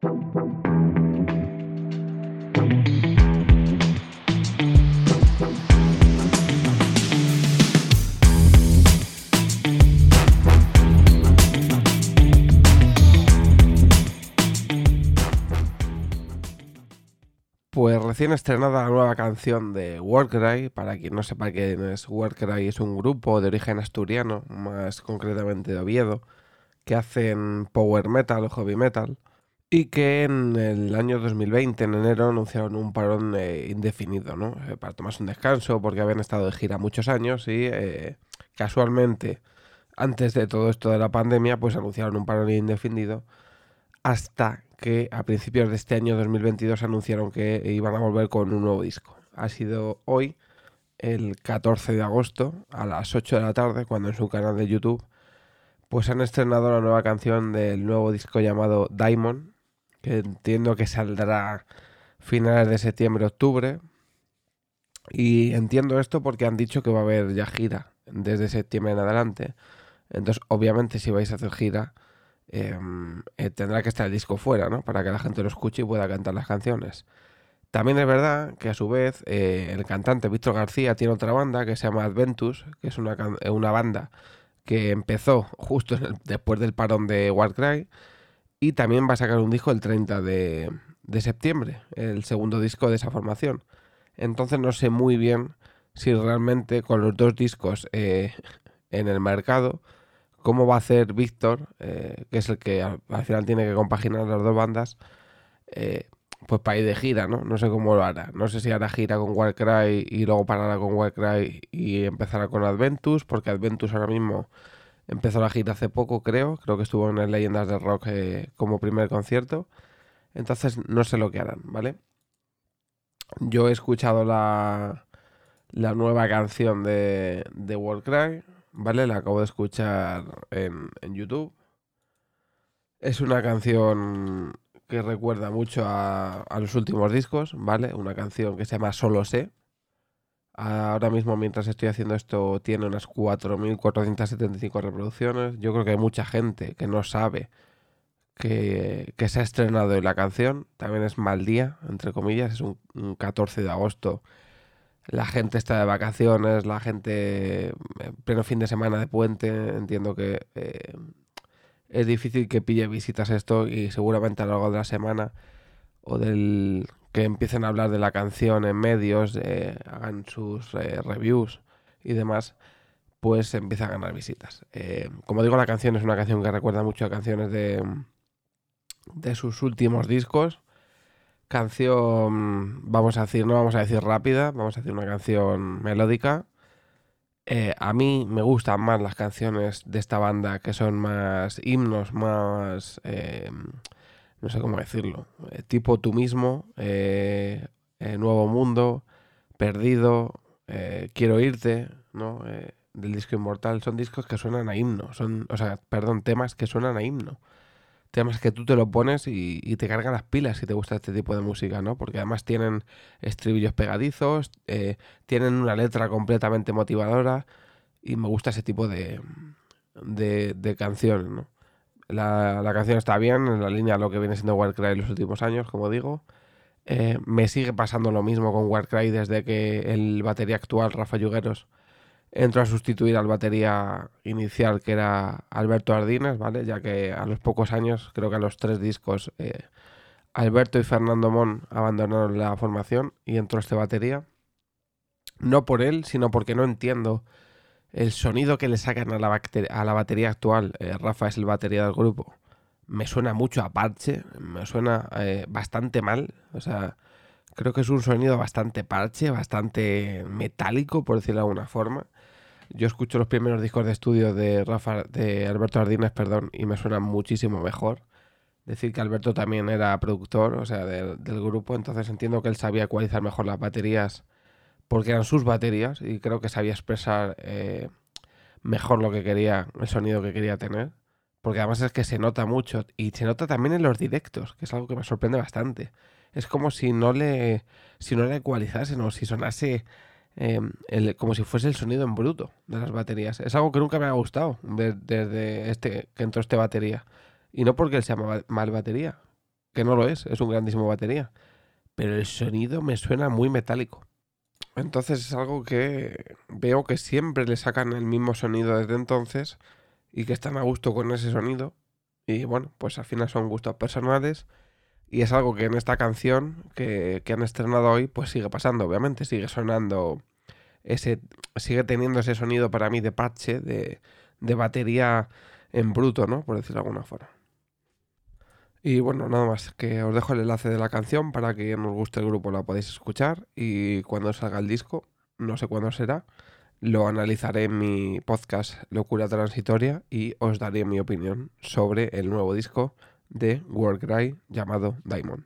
Pues recién estrenada la nueva canción de Warcry. Para quien no sepa quién es Warcry, es un grupo de origen asturiano, más concretamente de Oviedo, que hacen power metal o heavy metal y que en el año 2020, en enero, anunciaron un parón eh, indefinido, ¿no? Eh, para tomarse un descanso, porque habían estado de gira muchos años y eh, casualmente, antes de todo esto de la pandemia, pues anunciaron un parón indefinido hasta que a principios de este año 2022 anunciaron que iban a volver con un nuevo disco. Ha sido hoy, el 14 de agosto, a las 8 de la tarde, cuando en su canal de YouTube, pues han estrenado la nueva canción del nuevo disco llamado Diamond, entiendo que saldrá finales de septiembre-octubre. Y entiendo esto porque han dicho que va a haber ya gira desde septiembre en adelante. Entonces, obviamente, si vais a hacer gira, Em, eh, tendrá que estar el disco fuera, ¿no? Para que la gente lo escuche y pueda cantar las canciones. También es verdad que a su vez eh, el cantante Víctor García tiene otra banda que se llama Adventus, que es una, eh, una banda que empezó justo después del parón de Warcry y también va a sacar un disco el 30 de, de septiembre, el segundo disco de esa formación. Entonces no sé muy bien si realmente con los dos discos en el mercado cómo va a hacer Víctor, eh, que es el que al, final tiene que compaginar las dos bandas, eh, pues para ir de gira, ¿no? No sé cómo lo hará. No sé si hará gira con Warcry y luego parará con Warcry y empezará con Adventus, porque Adventus ahora mismo empezó la gira hace poco, creo. Creo que estuvo en el Leyendas de Rock eh, como primer concierto. Entonces no sé lo que harán, ¿vale? Yo he escuchado la, la nueva canción de, de Warcry ¿vale? La acabo de escuchar en, YouTube. Es una canción que recuerda mucho a, los últimos discos, ¿vale? Una canción que se llama Solo sé. Ahora mismo, mientras estoy haciendo esto, tiene unas 4.475 reproducciones. Yo creo que hay mucha gente que no sabe que, se ha estrenado la canción. También es mal día, entre comillas, es un 14 de agosto la gente está de vacaciones, la gente pleno fin de semana de puente, entiendo que eh, es difícil que pille visitas esto y seguramente a lo largo de la semana o del que empiecen a hablar de la canción en medios, hagan sus eh, reviews y demás, pues empieza a ganar visitas. Eh, como digo, la canción es una canción que recuerda mucho a canciones de, de sus últimos discos Canción, vamos a decir, no vamos a decir rápida, vamos a decir una canción melódica. Eh, a mí me gustan más las canciones de esta banda que son más himnos, más... Eh, no sé cómo decirlo. Eh, tipo tú mismo, Nuevo Mundo, Perdido, Quiero irte, ¿no? del disco Inmortal. Son discos que suenan a himno. Son, o sea, perdón, temas que suenan a himno temas que tú te lo pones y, te cargan las pilas si te gusta este tipo de música, ¿no? Porque además tienen estribillos pegadizos, eh, tienen una letra completamente motivadora y me gusta ese tipo de, de, canciones, ¿no? La, canción está bien, en la línea de lo que viene siendo Warcry en los últimos años, como digo. Eh, me sigue pasando lo mismo con Warcry desde que el batería actual, Rafa Yugueros, entró a sustituir al batería inicial que era Alberto Ardines, ¿vale? Ya que a los pocos años, creo que a los tres discos, eh, Alberto y Fernando Mon abandonaron la formación y entró este batería. No por él, sino porque no entiendo el sonido que le sacan a la, batería actual. Eh, Rafa es el batería del grupo. Me suena mucho a parche, me suena eh, bastante mal. O sea, creo que es un sonido bastante parche, bastante metálico, por decirlo de alguna forma. Yo escucho los primeros discos de estudio de Rafa, de Alberto Ardines, perdón, y me suenan muchísimo mejor. Decir que Alberto también era productor, o sea, del grupo, entonces entiendo que él sabía ecualizar mejor las baterías porque eran sus baterías y creo que sabía expresar eh, mejor lo que quería, el sonido que quería tener. Porque además es que se nota mucho y se nota también en los directos, que es algo que me sorprende bastante. Es como si no le, si no le o si sonase Em, como si fuese el sonido en bruto de las baterías. Es algo que nunca me ha gustado desde este, que entró este batería. Y no porque él sea mal, batería, que no lo es, es un grandísimo batería, pero el sonido me suena muy metálico. Entonces es algo que veo que siempre le sacan el mismo sonido desde entonces y que están a gusto con ese sonido. Y bueno, pues al final son gustos personales y es algo que en esta canción que, que han estrenado hoy pues sigue pasando, obviamente, sigue sonando ese, sigue teniendo ese sonido para mí de parche, de, de batería en bruto, ¿no? Por decirlo de alguna forma. Y bueno, nada más, que os dejo el enlace de la canción para que nos guste el grupo la podéis escuchar y cuando salga el disco, no sé cuándo será, lo analizaré en mi podcast Locura Transitoria y os daré mi opinión sobre el nuevo disco de Warcry llamado Diamond.